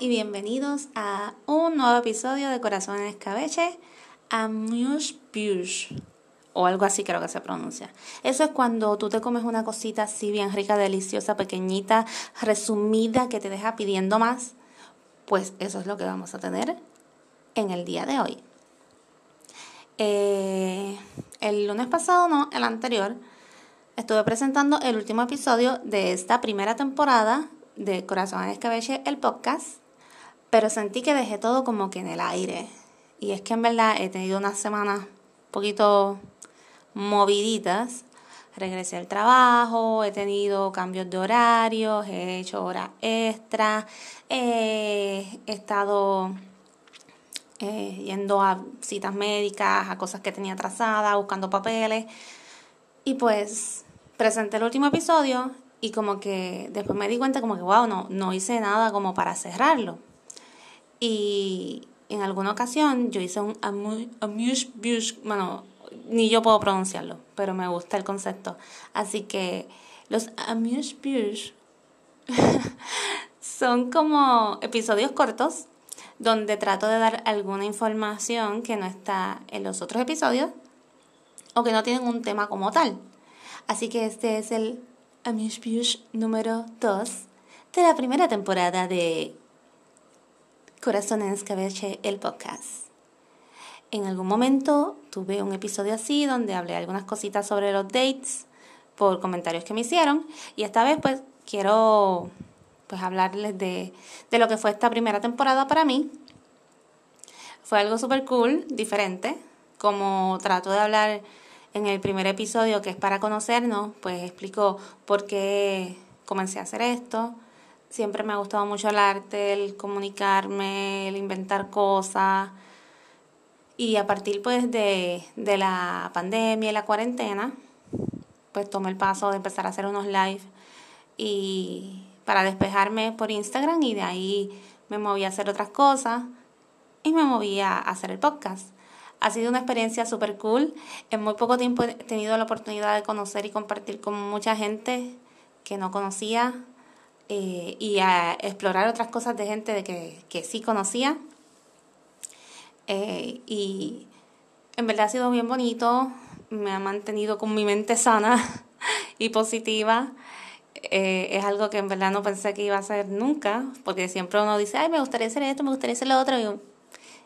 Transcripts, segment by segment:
y bienvenidos a un nuevo episodio de Corazón en Escabeche, Amuse Bouche, o algo así creo que se pronuncia. Eso es cuando tú te comes una cosita así bien rica, deliciosa, pequeñita, resumida, que te deja pidiendo más. Pues eso es lo que vamos a tener en el día de hoy. Eh, el lunes pasado, no, el anterior, estuve presentando el último episodio de esta primera temporada de Corazón en Escabeche, el podcast, pero sentí que dejé todo como que en el aire. Y es que en verdad he tenido unas semanas un poquito moviditas. Regresé al trabajo, he tenido cambios de horarios, he hecho horas extras, he estado eh, yendo a citas médicas, a cosas que tenía atrasadas, buscando papeles. Y pues presenté el último episodio y como que después me di cuenta como que, wow, no, no hice nada como para cerrarlo. Y en alguna ocasión yo hice un amuse bouche, bueno, ni yo puedo pronunciarlo, pero me gusta el concepto. Así que los amuse bouche son como episodios cortos donde trato de dar alguna información que no está en los otros episodios o que no tienen un tema como tal. Así que este es el Amuse Bouche número 2 de la primera temporada de Corazón en Escabeche, el podcast. En algún momento tuve un episodio así donde hablé algunas cositas sobre los dates por comentarios que me hicieron y esta vez pues quiero pues hablarles de, de lo que fue esta primera temporada para mí. Fue algo súper cool, diferente, como trato de hablar en el primer episodio, que es para conocernos, pues explico por qué comencé a hacer esto. Siempre me ha gustado mucho el arte, el comunicarme, el inventar cosas. Y a partir pues de, de la pandemia y la cuarentena, pues tomé el paso de empezar a hacer unos live y para despejarme por Instagram y de ahí me moví a hacer otras cosas y me moví a hacer el podcast. Ha sido una experiencia súper cool. En muy poco tiempo he tenido la oportunidad de conocer y compartir con mucha gente que no conocía eh, y a explorar otras cosas de gente de que, que sí conocía. Eh, y en verdad ha sido bien bonito. Me ha mantenido con mi mente sana y positiva. Eh, es algo que en verdad no pensé que iba a ser nunca, porque siempre uno dice, ay, me gustaría hacer esto, me gustaría hacer lo otro,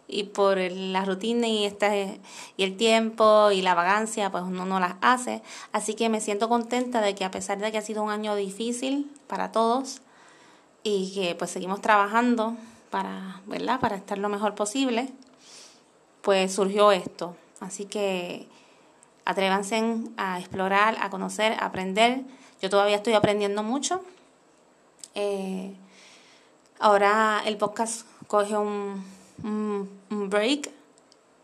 y por la rutina y, este, y el tiempo y la vagancia, pues uno no las hace. Así que me siento contenta de que a pesar de que ha sido un año difícil para todos y que pues seguimos trabajando para, ¿verdad? para estar lo mejor posible, pues surgió esto. Así que atrévanse a explorar, a conocer, a aprender. Yo todavía estoy aprendiendo mucho. Eh, ahora el podcast coge un un, break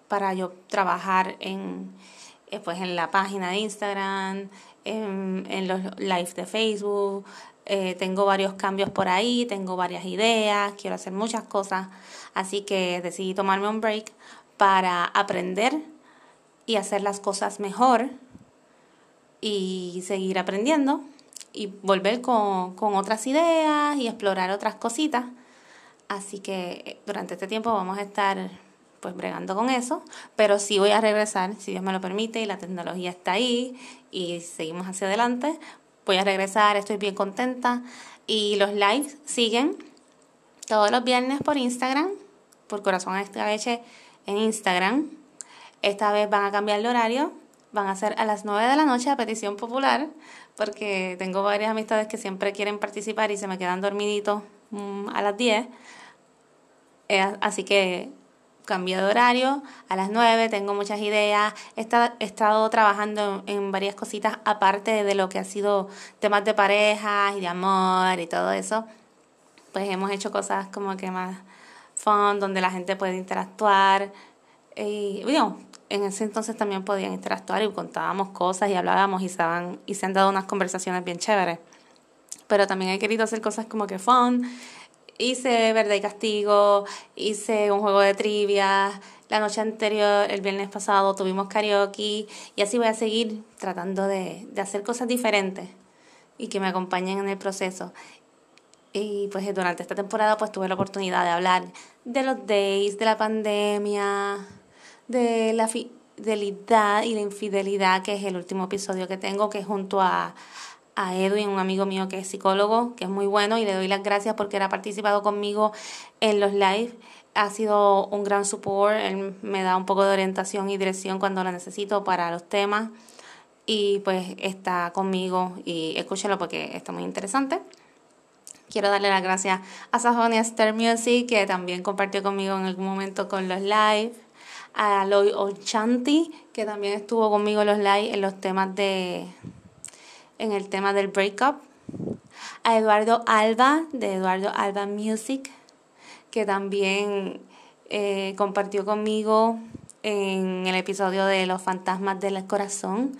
para yo trabajar en, eh, pues en la página de Instagram, en, en los lives de Facebook. Eh, tengo varios cambios por ahí, tengo varias ideas, quiero hacer muchas cosas, así que decidí tomarme un break para aprender y hacer las cosas mejor y seguir aprendiendo y volver con, con otras ideas y explorar otras cositas Así que eh, durante este tiempo vamos a estar pues bregando con eso, pero sí voy a regresar, si Dios me lo permite y la tecnología está ahí y seguimos hacia adelante. Voy a regresar, estoy bien contenta y los lives siguen todos los viernes por Instagram, por Corazón Escabeche en Instagram. Esta vez van a cambiar el horario, van a ser a las 9 de la noche a petición popular, porque tengo varias amistades que siempre quieren participar y se me quedan dormiditos mm, a las 10. Eh, así que cambié de horario a las 9, tengo muchas ideas, he estado, trabajando en varias cositas aparte de lo que ha sido temas de pareja y de amor y todo eso. Pues hemos hecho cosas como que más fun, donde la gente puede interactuar. Y bueno, en ese entonces también podían interactuar y contábamos cosas y hablábamos y se, y se han dado unas conversaciones bien chéveres. Pero también he querido hacer cosas como que fun hice verdad y castigo, hice un juego de trivia, la noche anterior, el viernes pasado, tuvimos karaoke y así voy a seguir tratando de, de hacer cosas diferentes y que me acompañen en el proceso. Y pues durante esta temporada pues tuve la oportunidad de hablar de los days, de la pandemia, de la fidelidad y la infidelidad, que es el último episodio que tengo, que junto a, a Edwin, un amigo mío que es psicólogo, que es muy bueno, y le doy las gracias porque él ha participado conmigo en los live. Ha sido un gran support, él me da un poco de orientación y dirección cuando lo necesito para los temas. Y pues está conmigo y escúchelo porque está muy interesante. Quiero darle las gracias a Sajonia Star Music, que también compartió conmigo en algún momento con los live. A Loy Ochanti, que también estuvo conmigo en los live en los temas de. En el tema del breakup. A Eduardo Alba, de Eduardo Alba Music, que también eh, compartió conmigo en el episodio de Los Fantasmas del Corazón.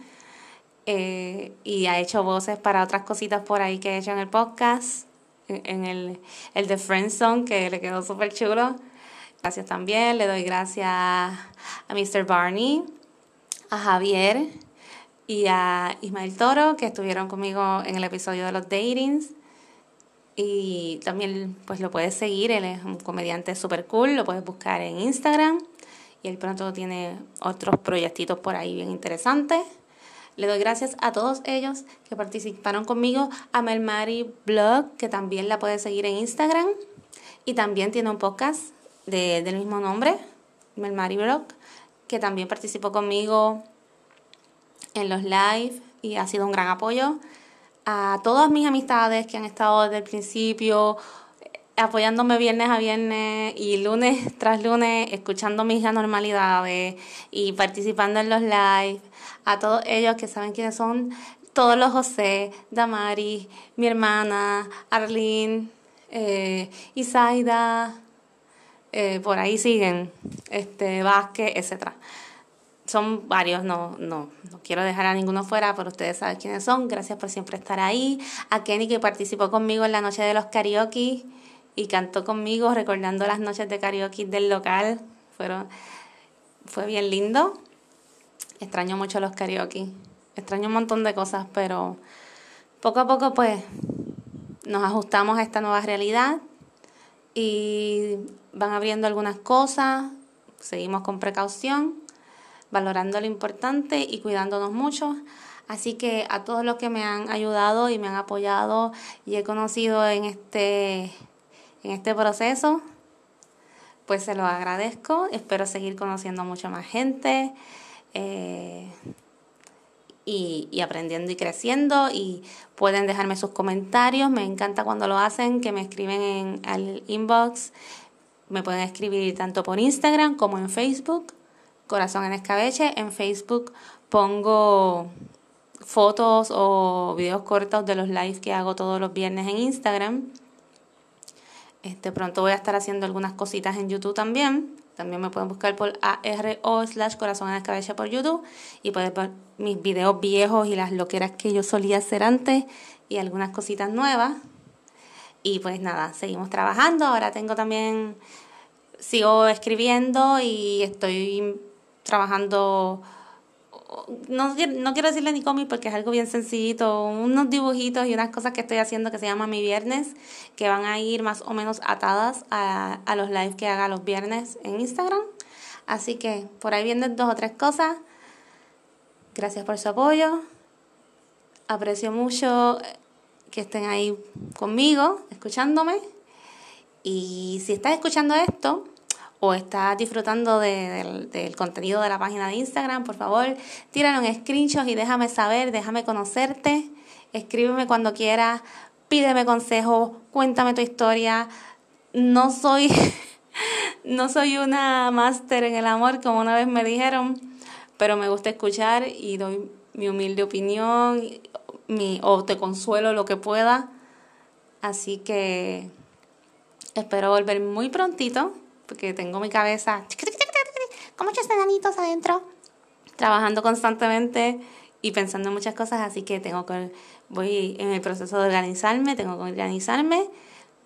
Eh, y ha hecho voces para otras cositas por ahí que he hecho en el podcast en el, el de Friendzone, que le quedó súper chulo. Gracias también, le doy gracias a Mr. Barney, a Javier y a Ismael Toro, que estuvieron conmigo en el episodio de los datings. Y también pues lo puedes seguir, él es un comediante súper cool, lo puedes buscar en Instagram. Y él pronto tiene otros proyectitos por ahí bien interesantes. Le doy gracias a todos ellos que participaron conmigo, a Melmari Blog, que también la puede seguir en Instagram, y también tiene un podcast de, del mismo nombre, Melmari Blog, que también participó conmigo en los live y ha sido un gran apoyo. A todas mis amistades que han estado desde el principio apoyándome viernes a viernes y lunes tras lunes, escuchando mis anormalidades y participando en los live a todos ellos que saben quiénes son, todos los José, Damari, mi hermana, Arlene, eh, Isaida, eh, por ahí siguen, este, Vázquez, etcétera. Son varios, no, no, no quiero dejar a ninguno fuera, pero ustedes saben quiénes son. Gracias por siempre estar ahí. A Kenny que participó conmigo en la noche de los karaoke y cantó conmigo recordando las noches de karaoke del local. Fueron, fue bien lindo. Extraño mucho los karaoke. Extraño un montón de cosas, pero poco a poco pues nos ajustamos a esta nueva realidad y van abriendo algunas cosas, seguimos con precaución, valorando lo importante y cuidándonos mucho. Así que a todos los que me han ayudado y me han apoyado y he conocido en este, en este proceso, pues se lo agradezco. Espero seguir conociendo mucha más gente. Eh, y, aprendiendo y creciendo y pueden dejarme sus comentarios, me encanta cuando lo hacen, que me escriben en al inbox, me pueden escribir tanto por Instagram como en Facebook, Corazón en Escabeche, en Facebook pongo fotos o videos cortos de los lives que hago todos los viernes en Instagram. Este pronto voy a estar haciendo algunas cositas en YouTube también. También me pueden buscar por ARO slash corazón en cabeza por YouTube y pueden ver mis videos viejos y las loqueras que yo solía hacer antes y algunas cositas nuevas. Y pues nada, seguimos trabajando. Ahora tengo también, sigo escribiendo y estoy trabajando no, no quiero decirle ni cómic porque es algo bien sencillito, unos dibujitos y unas cosas que estoy haciendo que se llama Mi Viernes, que van a ir más o menos atadas a, a los lives que haga los viernes en Instagram. Así que por ahí vienen dos o tres cosas. Gracias por su apoyo. Aprecio mucho que estén ahí conmigo, escuchándome. Y si estás escuchando esto, o estás disfrutando del contenido de la página de Instagram, por favor, tíralo en screenshots y déjame saber, déjame conocerte. Escríbeme cuando quieras, pídeme consejos, cuéntame tu historia. No soy, no soy una máster en el amor, como una vez me dijeron, pero me gusta escuchar y doy mi humilde opinión mi, o te consuelo lo que pueda. Así que espero volver muy prontito porque tengo mi cabeza con muchos enanitos adentro, trabajando constantemente y pensando en muchas cosas, así que tengo voy en el proceso de organizarme, tengo que organizarme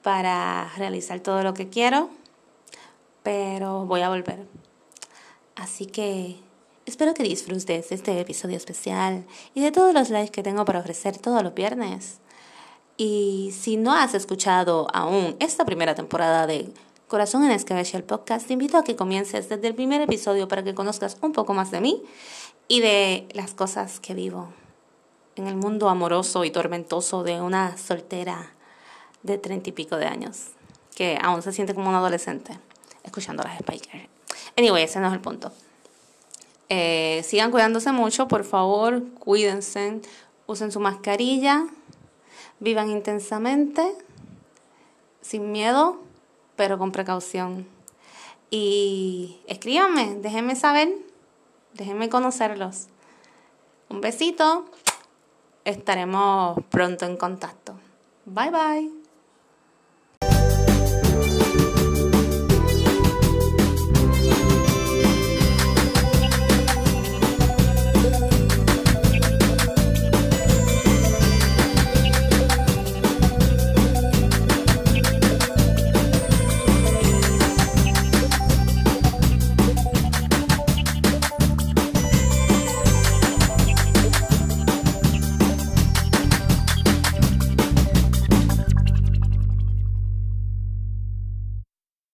para realizar todo lo que quiero, pero voy a volver. Así que espero que disfrutes este episodio especial y de todos los lives que tengo para ofrecer todos los viernes. Y si no has escuchado aún esta primera temporada de Corazón en Escabeche, el podcast, te invito a que comiences desde el primer episodio para que conozcas un poco más de mí y de las cosas que vivo en el mundo amoroso y tormentoso de una soltera de treinta y pico de años, que aún se siente como un adolescente escuchando las Spiker. Anyway, ese no es el punto. Eh, sigan cuidándose mucho, por favor, cuídense, usen su mascarilla, vivan intensamente, sin miedo, pero con precaución. Y escríbanme, déjenme saber, déjenme conocerlos. Un besito, estaremos pronto en contacto. Bye bye.